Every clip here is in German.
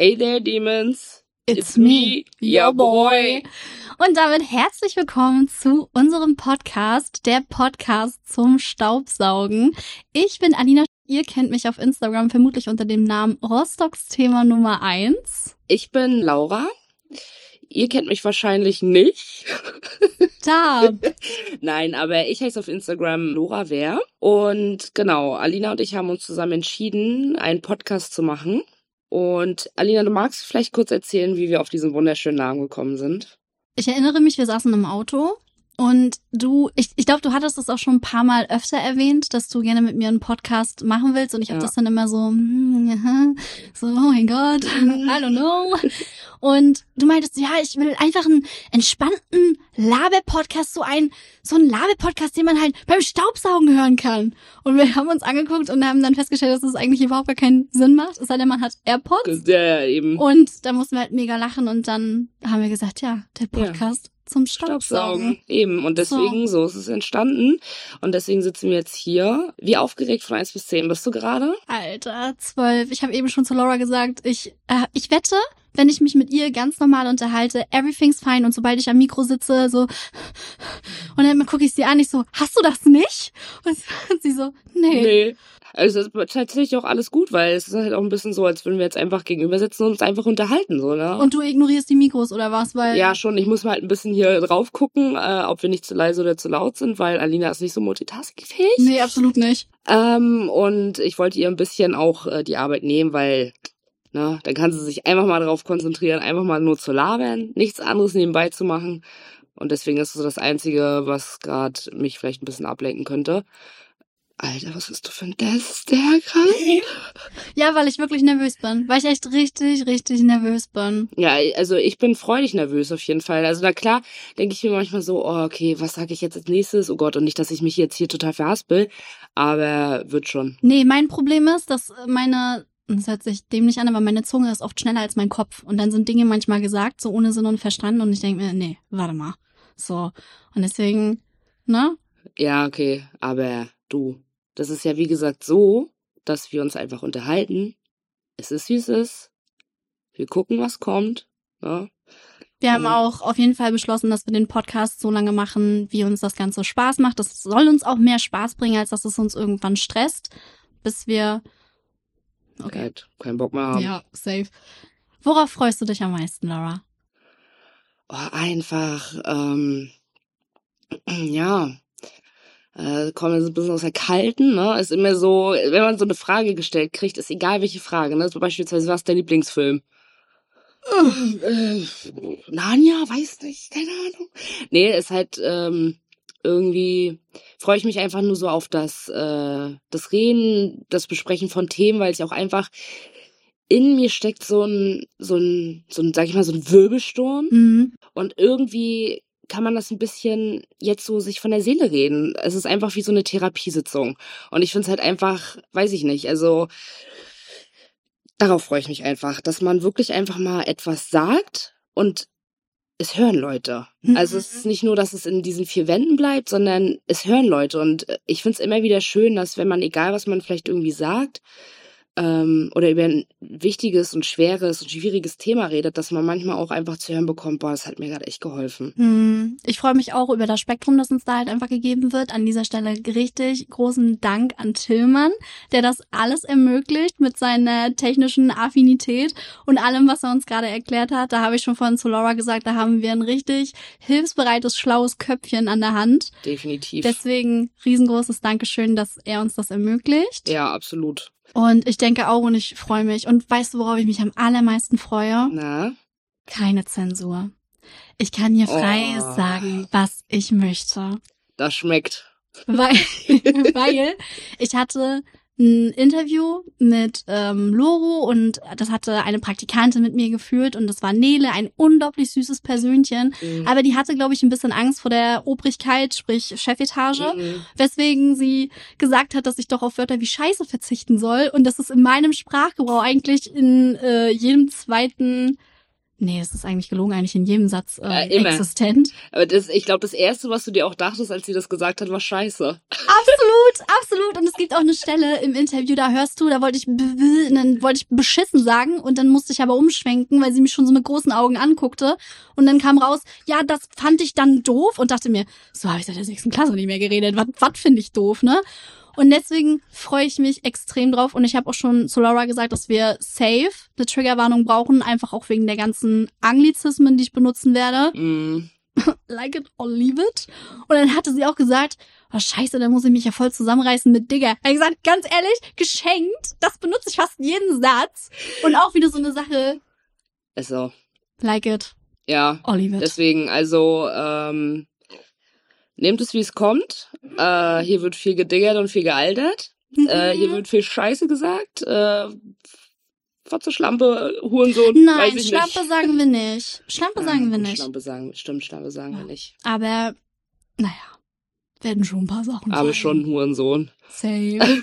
Hey there, Demons. It's, me, your boy. Und damit herzlich willkommen zu unserem Podcast, der Podcast zum Staubsaugen. Ich bin Alina. Ihr kennt mich auf Instagram vermutlich unter dem Namen Rostocks Thema Nummer eins. Ich bin Laura. Ihr kennt mich wahrscheinlich nicht. Da. Nein, aber ich heiße auf Instagram Laura Wehr. Und genau, Alina und ich haben uns zusammen entschieden, einen Podcast zu machen. Und Alina, du magst vielleicht kurz erzählen, wie wir auf diesen wunderschönen Namen gekommen sind? Ich erinnere mich, wir saßen im Auto und du, ich, ich glaube, du hattest das auch schon ein paar Mal öfter erwähnt, dass du gerne mit mir einen Podcast machen willst. Und ich habe Ja. das dann immer so, hm, so, oh mein Gott, I don't know. Und du meintest, ja, ich will einfach einen entspannten Laber-Podcast, so ein, so ein Laber-Podcast, den man halt beim Staubsaugen hören kann. Und wir haben uns angeguckt und haben dann festgestellt, dass das eigentlich überhaupt gar keinen Sinn macht. Es sei denn, man hat AirPods. Ja, ja, eben. Und da mussten wir halt mega lachen und dann haben wir gesagt, ja, der Ja. Zum Staubsaugen. Staubsaugen. Eben. Und deswegen, so. ist es entstanden. Und deswegen sitzen wir jetzt hier. Wie aufgeregt von 1 bis 10 bist du gerade? Alter, zwölf. Ich habe eben schon zu Laura gesagt, ich, äh, ich wette, wenn ich mich mit ihr ganz normal unterhalte, everything's fine und sobald ich am Mikro sitze, so und dann gucke ich sie an, ich so, hast du das nicht? Und sie so, nee. Nee. Also es ist tatsächlich auch alles gut, weil es ist halt auch ein bisschen so, als würden wir jetzt einfach gegenüber sitzen und uns einfach unterhalten, so, ne? Und du ignorierst die Mikros oder was? Weil ja, schon. Ich muss mal halt ein bisschen hier drauf gucken, äh, ob wir nicht zu leise oder zu laut sind, weil Alina ist nicht so multitaskingfähig. Nee, absolut nicht. Ähm, und ich wollte ihr ein bisschen auch äh, die Arbeit nehmen, weil, ne, dann kann sie sich einfach mal darauf konzentrieren, einfach mal nur zu labern, nichts anderes nebenbei zu machen. Und deswegen ist es so das Einzige, was gerade mich vielleicht ein bisschen ablenken könnte. Alter, was bist du für ein Dester gerade? Ja, weil ich wirklich nervös bin. Weil ich echt richtig, richtig nervös bin. Ja, also ich bin freudig nervös auf jeden Fall. Also na klar, denke ich mir manchmal so, oh, okay, was sage ich jetzt als nächstes? Oh Gott, und nicht, dass ich mich jetzt hier total verhaspel, aber wird schon. Nee, mein Problem ist, dass meine, das hört sich dämlich an, aber meine Zunge ist oft schneller als mein Kopf. Und dann sind Dinge manchmal gesagt, so ohne Sinn und Verstand. Und ich denke mir, nee, warte mal. So. Und deswegen, ne? Ja, okay, aber du, das ist ja wie gesagt so, dass wir uns einfach unterhalten. Es ist wie es ist. Wir gucken, was kommt. Ne? Wir haben auch auf jeden Fall beschlossen, dass wir den Podcast so lange machen, wie uns das Ganze Spaß macht. Das soll uns auch mehr Spaß bringen, als dass es uns irgendwann stresst, bis wir. Okay. Halt keinen Bock mehr haben. Ja, safe. Worauf freust du dich am meisten, Laura? Oh, einfach, ähm, ja, äh, kommen wir so ein bisschen aus der Kalten, ne? Ist immer so, wenn man so eine Frage gestellt kriegt, ist egal welche Frage, ne? So beispielsweise, was ist dein Lieblingsfilm? Äh, Narnia, weiß nicht, keine Ahnung. Nee, ist halt, ähm, irgendwie freue ich mich einfach nur so auf das, äh, das Reden, das Besprechen von Themen, weil es ja auch einfach in mir steckt so ein, so ein, so ein, sag ich mal, so ein Wirbelsturm. Mhm. Und irgendwie kann man das ein bisschen jetzt so sich von der Seele reden. Es ist einfach wie so eine Therapiesitzung. Und ich finde es halt einfach, weiß ich nicht, also darauf freue ich mich einfach, dass man wirklich einfach mal etwas sagt und es hören Leute. Also es ist nicht nur, dass es in diesen vier Wänden bleibt, sondern es hören Leute. Und äh, ich finde es immer wieder schön, dass wenn man, egal was man vielleicht irgendwie sagt, ähm, oder über ein wichtiges und schweres und schwieriges Thema redet, dass man manchmal auch einfach zu hören bekommt, boah, das hat mir gerade echt geholfen. Hm, Ich freue mich auch über das Spektrum, das uns da halt einfach gegeben wird. An dieser Stelle richtig großen Dank an Tillmann, der das alles ermöglicht mit seiner technischen Affinität und allem, was er uns gerade erklärt hat. Da habe ich schon vorhin zu Laura gesagt, da haben wir ein richtig hilfsbereites, schlaues Köpfchen an der Hand. Definitiv. Deswegen riesengroßes Dankeschön, dass er uns das ermöglicht. ja, absolut. Und ich denke auch und ich freue mich. Und weißt du, worauf ich mich am allermeisten freue? Na? Keine Zensur. Ich kann hier frei Oh. sagen, was ich möchte. Das schmeckt. Weil, weil ich hatte ein Interview mit ähm, Loro und das hatte eine Praktikantin mit mir geführt und das war Nele, ein unglaublich süßes Persönchen. Mhm. Aber die hatte, glaube ich, ein bisschen Angst vor der Obrigkeit, sprich Chefetage. Mhm. Weswegen sie gesagt hat, dass ich doch auf Wörter wie Scheiße verzichten soll und das ist in meinem Sprachgebrauch eigentlich in äh, jedem zweiten Nee, es ist eigentlich gelogen, eigentlich in jedem Satz äh, immer. existent. Aber das, ich glaube, das Erste, was du dir auch dachtest, als sie das gesagt hat, war scheiße. Absolut, absolut. Und es gibt auch eine Stelle im Interview, da hörst du, da wollte ich, dann wollte ich beschissen sagen und dann musste ich aber umschwenken, weil sie mich schon so mit großen Augen anguckte. Und dann kam raus, ja, das fand ich dann doof und dachte mir, so habe ich seit der sechsten Klasse nicht mehr geredet. Was, was finde ich doof, ne? Und deswegen freue ich mich extrem drauf. Und ich habe auch schon zu Laura gesagt, dass wir safe eine Triggerwarnung brauchen, einfach auch wegen der ganzen Anglizismen, die ich benutzen werde Mm. like it or leave it. Und dann hatte sie auch gesagt, oh scheiße, dann muss ich mich ja voll zusammenreißen mit Digger. Er hat gesagt, ganz ehrlich, geschenkt, das benutze ich fast jeden Satz. Und auch wieder so eine Sache, Also, like it ja. or leave it. Deswegen, also, ähm, nehmt es, wie es kommt. Äh, hier wird viel gediggert und viel gealtert. Äh, hier wird viel Scheiße gesagt. Äh, Fotze, Schlampe, Hurensohn, Nein, weiß ich Schlampe nicht. sagen wir nicht. Schlampe sagen wir Nein, nicht. Schlampe sagen, stimmt, Schlampe sagen wir nicht. Aber, naja, werden schon ein paar Sachen Aber sein. schon Hurensohn. Same.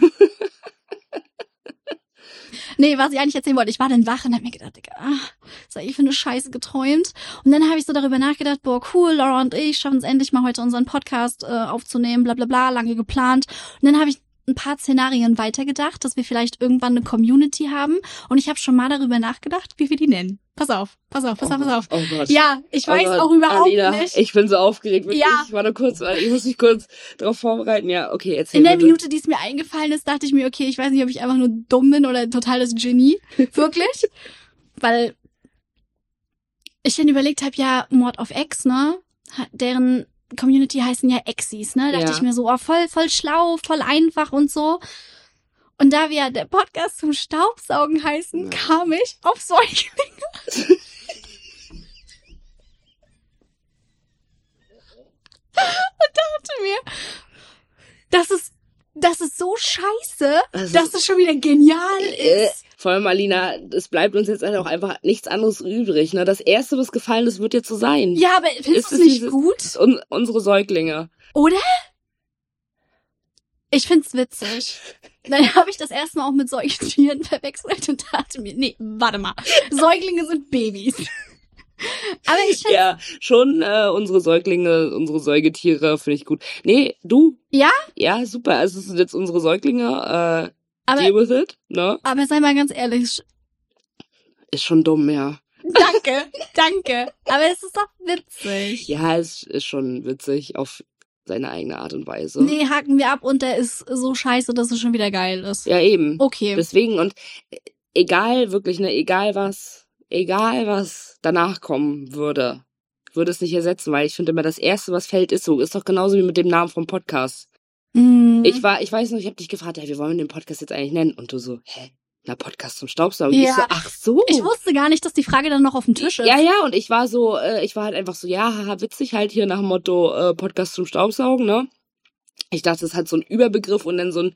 nee, was ich eigentlich erzählen wollte, ich war dann wach und hab mir gedacht, Digga, was hab ich für eine Scheiße geträumt. Und dann habe ich so darüber nachgedacht, boah, cool, Laura und ich schaffen es endlich mal heute unseren Podcast äh, aufzunehmen, bla bla bla, lange geplant. Und dann habe ich ein paar Szenarien weitergedacht, dass wir vielleicht irgendwann eine Community haben. Und ich habe schon mal darüber nachgedacht, wie wir die nennen. Pass auf, pass auf, pass auf, pass auf. Oh Gott. Ja, ich Oh weiß Gott, auch überhaupt Alina, nicht. Ich bin so aufgeregt. Wirklich. Ja. Ich warte kurz, ich muss mich kurz darauf vorbereiten. Ja, okay, erzähl In der mir. Minute, die es mir eingefallen ist, dachte ich mir, okay, ich weiß nicht, ob ich einfach nur dumm bin oder total das Genie. Wirklich. Weil ich dann überlegt habe, ja, Mord of X, ne? Deren Community heißen ja Exis, ne? Da dachte Ja. ich mir so, oh, voll, voll schlau, voll einfach und so. Und da wir der Podcast zum Staubsaugen heißen, Ja. kam ich auf Säuglinge. und dachte mir, das ist, das ist so scheiße, Also- dass es schon wieder genial Äh, ist. vor allem, Alina, es bleibt uns jetzt halt auch einfach nichts anderes übrig. Ne? Das Erste, was gefallen ist, wird jetzt so sein. Ja, aber findest Ist du es nicht gut? Un unsere Säuglinge. Oder? Ich find's witzig. Dann habe ich das erstmal auch mit Säugetieren verwechselt und dachte mir, nee, warte mal. Säuglinge sind Babys. Aber ich finde, Ja, schon äh, unsere Säuglinge, unsere Säugetiere finde ich gut. Nee, du? Ja? Ja, super. Also es sind jetzt unsere Säuglinge. Äh, aber, deal with it, ne? aber sei mal ganz ehrlich, Ist schon dumm, ja. danke, danke. Aber es ist doch witzig. Ja, es ist schon witzig auf seine eigene Art und Weise. Nee, haken wir ab und der ist so scheiße, dass es schon wieder geil ist. Ja, eben. Okay. Deswegen und äh, egal, wirklich, ne, egal was, egal was danach kommen würde, würde es nicht ersetzen, weil ich finde immer, das Erste, was fällt, ist so. Ist doch genauso wie mit dem Namen vom Podcast. Mm. Ich war, ich weiß noch, ich habe dich gefragt, hey, wie wollen wir den Podcast jetzt eigentlich nennen? Und du so, hä? Na, Podcast zum Staubsaugen. Ja. Ich so, ach so. Ich wusste gar nicht, dass die Frage dann noch auf dem Tisch ist. ja, ja, und ich war so, äh, ich war halt einfach so, ja, haha, witzig, halt hier nach dem Motto äh, Podcast zum Staubsaugen, ne? Ich dachte, es hat so ein Überbegriff und dann so ein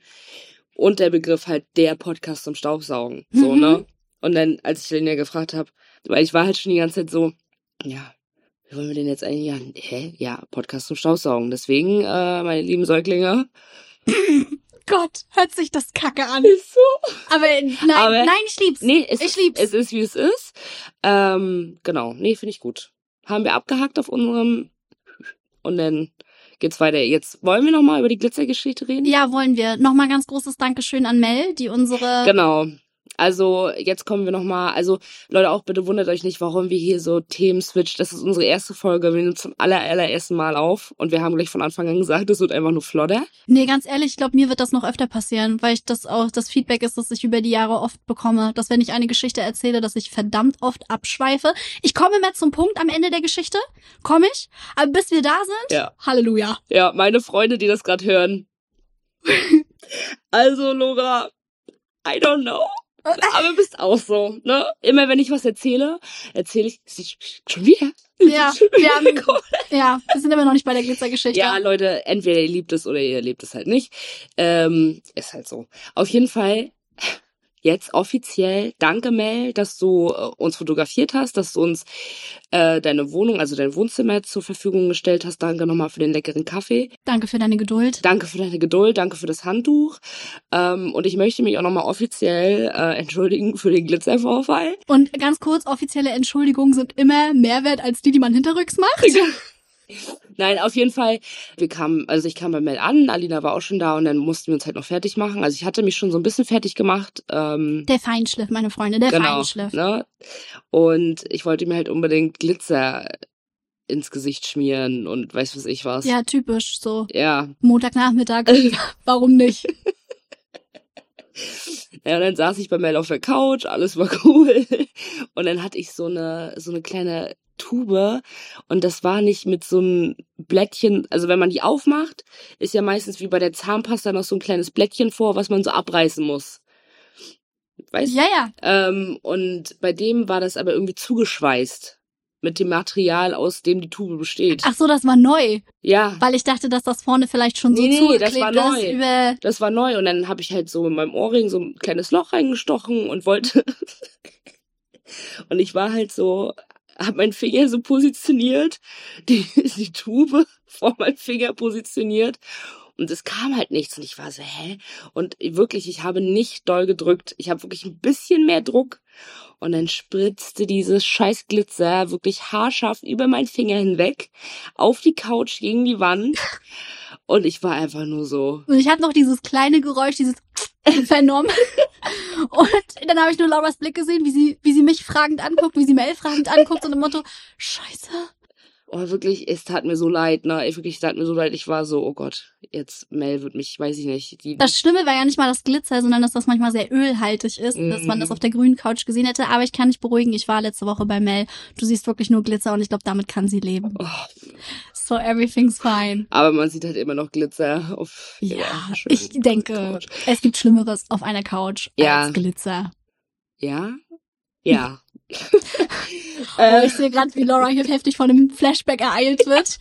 Unterbegriff halt der Podcast zum Staubsaugen, so, Mhm. ne? Und dann, als ich Lena gefragt habe, weil ich war halt schon die ganze Zeit so, ja, wie wollen wir denn jetzt eigentlich, ja, hä? Ja, Podcast zum Staubsaugen. Deswegen, äh, meine lieben Säuglinge, Gott, hört sich das kacke an. ist so. Aber nein, Aber- nein, ich lieb's. Nee, es, Ich lieb's. es ist, wie es ist. Ähm, genau, nee, finde ich gut. Haben wir abgehakt auf unserem und dann geht's weiter. Jetzt wollen wir noch mal über die Glitzergeschichte reden? Ja, wollen wir. Nochmal ganz großes Dankeschön an Mel, die unsere. Genau. Also jetzt kommen wir noch mal. Also Leute, auch bitte wundert euch nicht, warum wir hier so Themen switchen. Das ist unsere erste Folge. Wir nehmen zum aller, allerersten Mal auf und wir haben gleich von Anfang an gesagt, es wird einfach nur Flodder. Nee, ganz ehrlich, ich glaube, mir wird das noch öfter passieren, weil ich das auch das Feedback ist, das ich über die Jahre oft bekomme, dass wenn ich eine Geschichte erzähle, dass ich verdammt oft abschweife. Ich komme mehr zum Punkt am Ende der Geschichte, komme ich, aber bis wir da sind, Ja. Halleluja. Ja, meine Freunde, die das gerade hören. also Laura, I don't know. Aber bist auch so, ne? Immer wenn ich was erzähle, erzähle ich schon wieder. Ja, wir haben, ja, wir sind immer noch nicht bei der Glitzergeschichte. Ja, Leute, entweder ihr liebt es oder ihr liebt es halt nicht. Ähm, ist halt so. Auf jeden Fall, jetzt offiziell, danke Mel, dass du äh, uns fotografiert hast, dass du uns äh, deine Wohnung, also dein Wohnzimmer zur Verfügung gestellt hast. Danke nochmal für den leckeren Kaffee. Danke für deine Geduld. Danke für deine Geduld, danke für das Handtuch. Ähm, und ich möchte mich auch nochmal offiziell äh, entschuldigen für den Glitzervorfall. Und ganz kurz, offizielle Entschuldigungen sind immer mehr wert als die, die man hinterrücks macht. Nein, auf jeden Fall. Wir kamen, also ich kam bei Mel an, Alina war auch schon da und dann mussten wir uns halt noch fertig machen. Also ich hatte mich schon so ein bisschen fertig gemacht. Ähm, Der Feinschliff, meine Freunde, der genau, Feinschliff. ne? Und ich wollte mir halt unbedingt Glitzer ins Gesicht schmieren und weiß was ich was. Ja, typisch, so Ja. Montagnachmittag. Warum nicht? Ja, und dann saß ich bei Mel auf der Couch, alles war cool. Und dann hatte ich so eine, so eine kleine Tube und das war nicht mit so einem Blättchen, also wenn man die aufmacht, ist ja meistens wie bei der Zahnpasta noch so ein kleines Blättchen vor, was man so abreißen muss. Weißt Ja, ja. Ähm, und bei dem war das aber irgendwie zugeschweißt. Mit dem Material, aus dem die Tube besteht. Ach so, das war neu. Ja, Weil ich dachte, dass das vorne vielleicht schon so Nee, nee, zugeklebt das war ist neu. über. das war neu. Und dann habe ich halt so mit meinem Ohrring so ein kleines Loch reingestochen und wollte. und ich war halt so, hab meinen Finger so positioniert, die, die Tube vor meinem Finger positioniert. Und es kam halt nichts. Und ich war so, hä? Und wirklich, ich habe nicht doll gedrückt. Ich habe wirklich ein bisschen mehr Druck. Und dann spritzte dieses scheiß Glitzer wirklich haarscharf über meinen Finger hinweg, auf die Couch, gegen die Wand. Und ich war einfach nur so, Und ich habe noch dieses kleine Geräusch, dieses vernommen. Und dann habe ich nur Lauras Blick gesehen, wie sie, wie sie mich fragend anguckt, wie sie Mel fragend anguckt und im Motto, Scheiße. Oh, wirklich, es tat mir so leid, ne? Ich wirklich, es tat mir so leid. Ich war so, oh Gott, jetzt Mel wird mich, weiß ich nicht. Die, Das Schlimme war ja nicht mal das Glitzer, sondern dass das manchmal sehr ölhaltig ist, dass man das Mhm. auf der grünen Couch gesehen hätte. Aber ich kann dich beruhigen, ich war letzte Woche bei Mel. Du siehst wirklich nur Glitzer und ich glaube, damit kann sie leben. oh, So everything's fine. aber man sieht halt immer noch Glitzer auf. Ja, schönen ich denke, Couch. es gibt Schlimmeres auf einer Couch Ja. als Glitzer. Ja? Ja. Oh, äh, ich sehe gerade, wie Laura hier heftig von einem Flashback ereilt wird.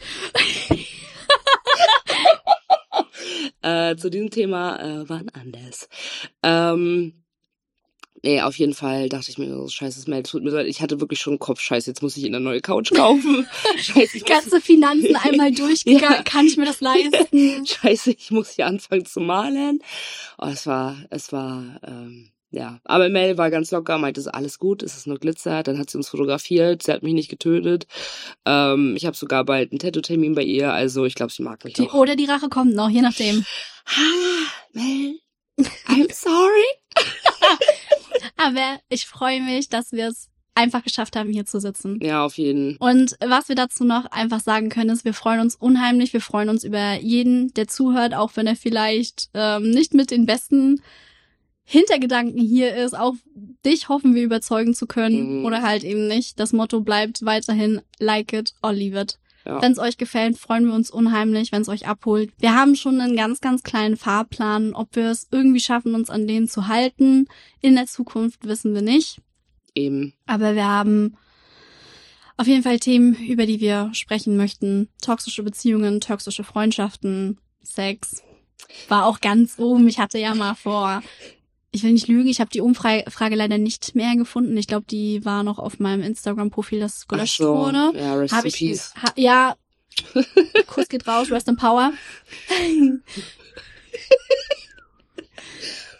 äh, zu diesem Thema äh, wann anders. Ähm, nee, auf jeden Fall dachte ich mir so, scheiße, Mel, tut mir leid. Ich hatte wirklich schon Kopf, scheiße, jetzt muss ich eine neue Couch kaufen. scheiße, ich muss, Ganze Finanzen einmal durchgegangen. Ja. Kann ich mir das leisten? scheiße, ich muss hier anfangen zu malen. Oh, es war, es war, ähm, ja. Aber Mel war ganz locker, meinte, es ist alles gut, es ist nur Glitzer. Dann hat sie uns fotografiert, sie hat mich nicht getötet. Ähm, ich habe sogar bald einen Tattoo-Termin bei ihr, also ich glaube, sie mag mich Die, noch. oder die Rache kommt noch, je nachdem. Ah, Mel, I'm sorry. Aber ich freue mich, dass wir es einfach geschafft haben, hier zu sitzen. Ja, auf jeden. Und was wir dazu noch einfach sagen können, ist, wir freuen uns unheimlich. Wir freuen uns über jeden, der zuhört, auch wenn er vielleicht ähm, nicht mit den besten Hintergedanken hier ist. Auch dich hoffen wir überzeugen zu können Mhm. oder halt eben nicht. Das Motto bleibt weiterhin like it or leave it. Ja. Wenn es euch gefällt, freuen wir uns unheimlich, wenn es euch abholt. Wir haben schon einen ganz, ganz kleinen Fahrplan. Ob wir es irgendwie schaffen, uns an den zu halten in der Zukunft, wissen wir nicht. Eben. Aber wir haben auf jeden Fall Themen, über die wir sprechen möchten. Toxische Beziehungen, toxische Freundschaften, Sex. War auch ganz oben. Ich hatte ja mal vor, ich will nicht lügen, ich habe die Umfrage leider nicht mehr gefunden. Ich glaube, die war noch auf meinem Instagram-Profil, das gelöscht so. wurde. Ja, rest Hab in ich, peace. ha, ja, Kuss geht raus, rest in power.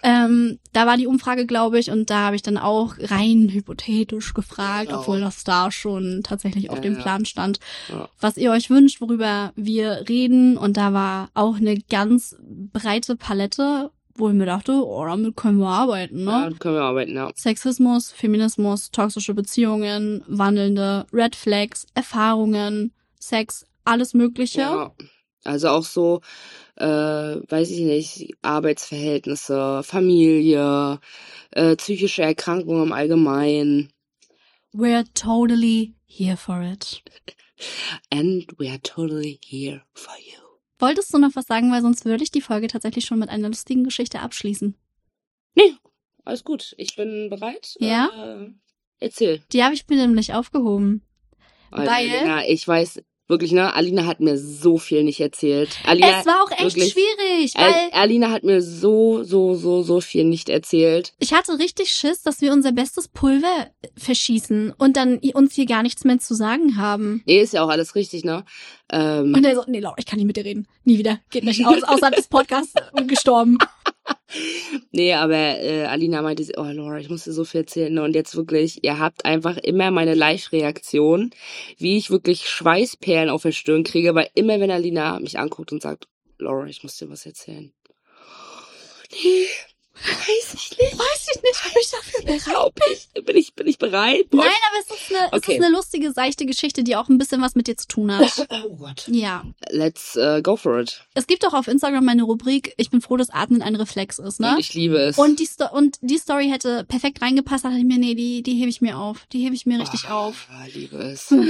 ähm, da war die Umfrage, glaube ich, und da habe ich dann auch rein hypothetisch gefragt, Genau. obwohl das da schon tatsächlich auf Ja, dem ja. Plan stand, Ja. was ihr euch wünscht, worüber wir reden. Und da war auch eine ganz breite Palette, wo ich mir dachte, oh, damit können wir arbeiten, ne? Ja, können wir arbeiten, ja. Sexismus, Feminismus, toxische Beziehungen, wandelnde Red Flags, Erfahrungen, Sex, alles Mögliche. Ja. Also auch so, äh, weiß ich nicht, Arbeitsverhältnisse, Familie, äh, psychische Erkrankungen im Allgemeinen. We're totally here for it. And we are totally here for you. Wolltest du noch was sagen, weil sonst würde ich die Folge tatsächlich schon mit einer lustigen Geschichte abschließen. Nee, alles gut. Ich bin bereit. Ja? Äh, erzähl. Die habe ich mir nämlich aufgehoben. Alter, Weil- Ja, ich weiß, Wirklich, ne? Alina hat mir so viel nicht erzählt. Alina, es war auch echt wirklich, schwierig, weil Alina hat mir so, so, so, so viel nicht erzählt. ich hatte richtig Schiss, dass wir unser bestes Pulver verschießen und dann uns hier gar nichts mehr zu sagen haben. Nee, ist ja auch alles richtig, ne? Ähm, Und er so, nee, Laura, ich kann nicht mit dir reden. Nie wieder. Geht nicht aus, außerhalb des Podcasts und gestorben. Nee, aber äh, Alina meinte, oh Laura, ich muss dir so viel erzählen. ne? Und jetzt wirklich, ihr habt einfach immer meine Live-Reaktion, wie ich wirklich Schweißperlen auf der Stirn kriege, weil immer wenn Alina mich anguckt und sagt, Laura, ich muss dir was erzählen. Nee, weiß ich nicht. Weiß ich nicht, ob ich dafür bereit ich, bin ich, bin ich bereit? Boah, Nein, aber es ist, eine, es Okay. ist eine lustige, seichte Geschichte, die auch ein bisschen was mit dir zu tun hat. Oh Gott. Ja. Let's uh, go for it. Es gibt auch auf Instagram meine Rubrik, ich bin froh, dass Atmen ein Reflex ist, ne? Und ich liebe es. Und die, Sto und die Story hätte perfekt reingepasst, da dachte ich mir, nee, die, die hebe ich mir auf. Die hebe ich mir richtig Ah, auf. liebe es.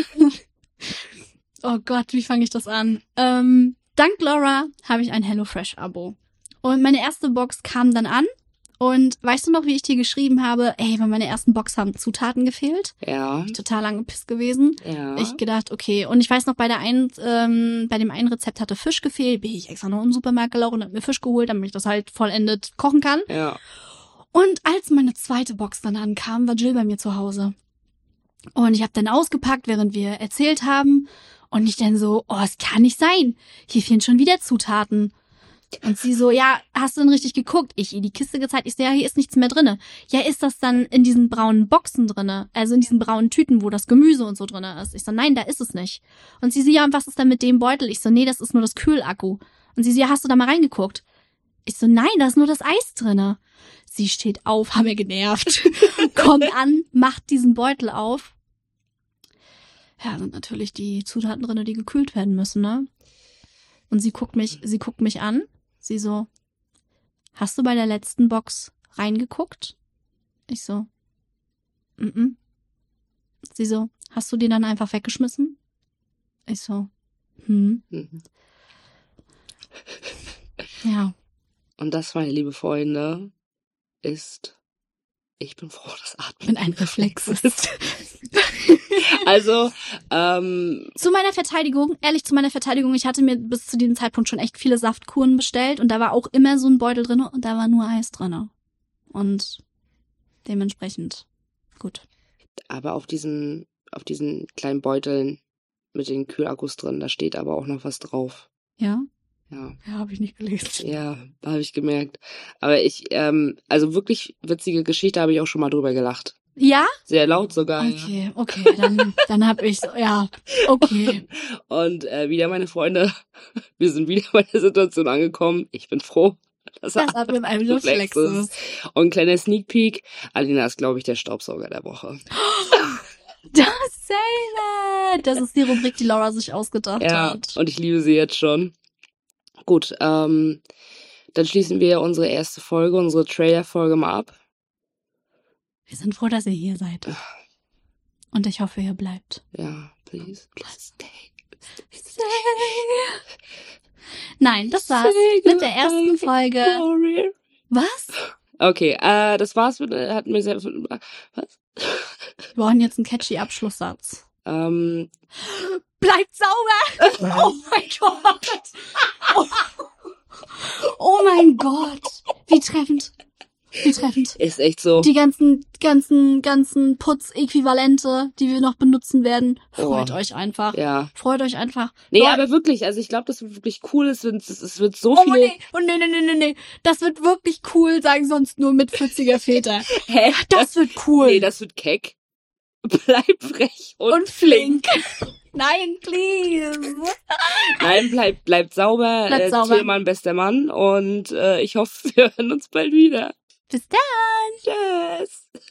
Oh Gott, wie fange ich das an? Ähm, dank Laura habe ich ein HelloFresh-Abo. Und meine erste Box kam dann an. Und weißt du noch, wie ich dir geschrieben habe, ey, bei meiner ersten Box haben Zutaten gefehlt? Ja, Total angepisst gewesen. ja. Ich gedacht, okay. Und ich weiß noch, bei der einen, ähm, bei dem einen Rezept hatte Fisch gefehlt. Bin ich extra noch im Supermarkt gelaufen und hab mir Fisch geholt, damit ich das halt vollendet kochen kann. ja. Und als meine zweite Box dann ankam, war Jill bei mir zu Hause. Und ich habe dann ausgepackt, während wir erzählt haben. Und ich dann so, oh, es kann nicht sein. Hier fehlen schon wieder Zutaten. Und sie so, ja, hast du denn richtig geguckt? Ich ihr die Kiste gezeigt. Ich so, ja, hier ist nichts mehr drinne. Ja, ist das dann in diesen braunen Boxen drinne? Also in diesen braunen Tüten, wo das Gemüse und so drinne ist? Ich so, nein, da ist es nicht. Und sie so, ja, und was ist denn mit dem Beutel? Ich so, nee, das ist nur das Kühlakku. Und sie so, ja, hast du da mal reingeguckt? Ich so, nein, da ist nur das Eis drinne. Sie steht auf, haben wir genervt, kommt an, macht diesen Beutel auf. Ja, sind natürlich die Zutaten drinne, die gekühlt werden müssen, ne? Und sie guckt mich, sie guckt mich an. Sie so, hast du bei der letzten Box reingeguckt? Ich so, mm, -mm. Sie so, hast du die dann einfach weggeschmissen? Ich so, hm, Mhm. ja. Und das, meine liebe Freunde, ist, ich bin froh, dass Atmen ein Reflex ist. Also, ähm, Zu meiner Verteidigung, ehrlich zu meiner Verteidigung, ich hatte mir bis zu diesem Zeitpunkt schon echt viele Saftkuren bestellt und da war auch immer so ein Beutel drin und da war nur Eis drin. Und dementsprechend gut. aber auf diesen, auf diesen kleinen Beuteln mit den Kühlakkus drin, da steht aber auch noch was drauf. Ja? Ja, Ja, habe ich nicht gelesen. ja, habe ich gemerkt. Aber ich, ähm, also wirklich witzige Geschichte, habe ich auch schon mal drüber gelacht. Ja? Sehr laut sogar. Ja. Okay, okay, dann, dann hab ich ja, okay. Und äh, wieder meine Freunde, wir sind wieder bei der Situation angekommen. Ich bin froh, dass Das hat mit einem Reflex ist. Und ein kleiner Sneak Peek. Alina ist, glaube ich, der Staubsauger der Woche. Dasselbe! Das ist die Rubrik, die Laura sich ausgedacht Ja, hat. und ich liebe sie jetzt schon. Gut, ähm, dann schließen wir unsere erste Folge, unsere Trailer-Folge mal ab. Wir sind froh, dass ihr hier seid. Und ich hoffe, ihr bleibt. Ja, please. please stay. Nein, das war's Say mit der ersten Folge. Gloria. Was? Okay, äh, das war's mit, äh, hat mir sehr, was? Wir brauchen jetzt einen catchy Abschlusssatz. Ähm, Bleibt sauber! Oh mein Gott! Oh, oh mein Gott! Wie treffend. Wie treffend. ist echt so. Die ganzen, ganzen, ganzen Putzäquivalente, die wir noch benutzen werden. Freut Oh. euch einfach. Ja. Freut euch einfach. Nee, Leute- aber wirklich, also ich glaube, das wird wirklich cool. Es wird, es wird so Oh viele. nee, oh nee, nee, nee, nee, nee. Das wird wirklich cool, sagen sonst nur mit 40er Väter. Hä? Das wird cool. Nee, das wird keck. Bleib frech und, und flink. Nein, please. Nein, bleib, bleibt sauber. Bleibt äh, sauber. Tillmann, bester Mann. Und äh, ich hoffe, wir hören uns bald wieder. Bis dann. Tschüss.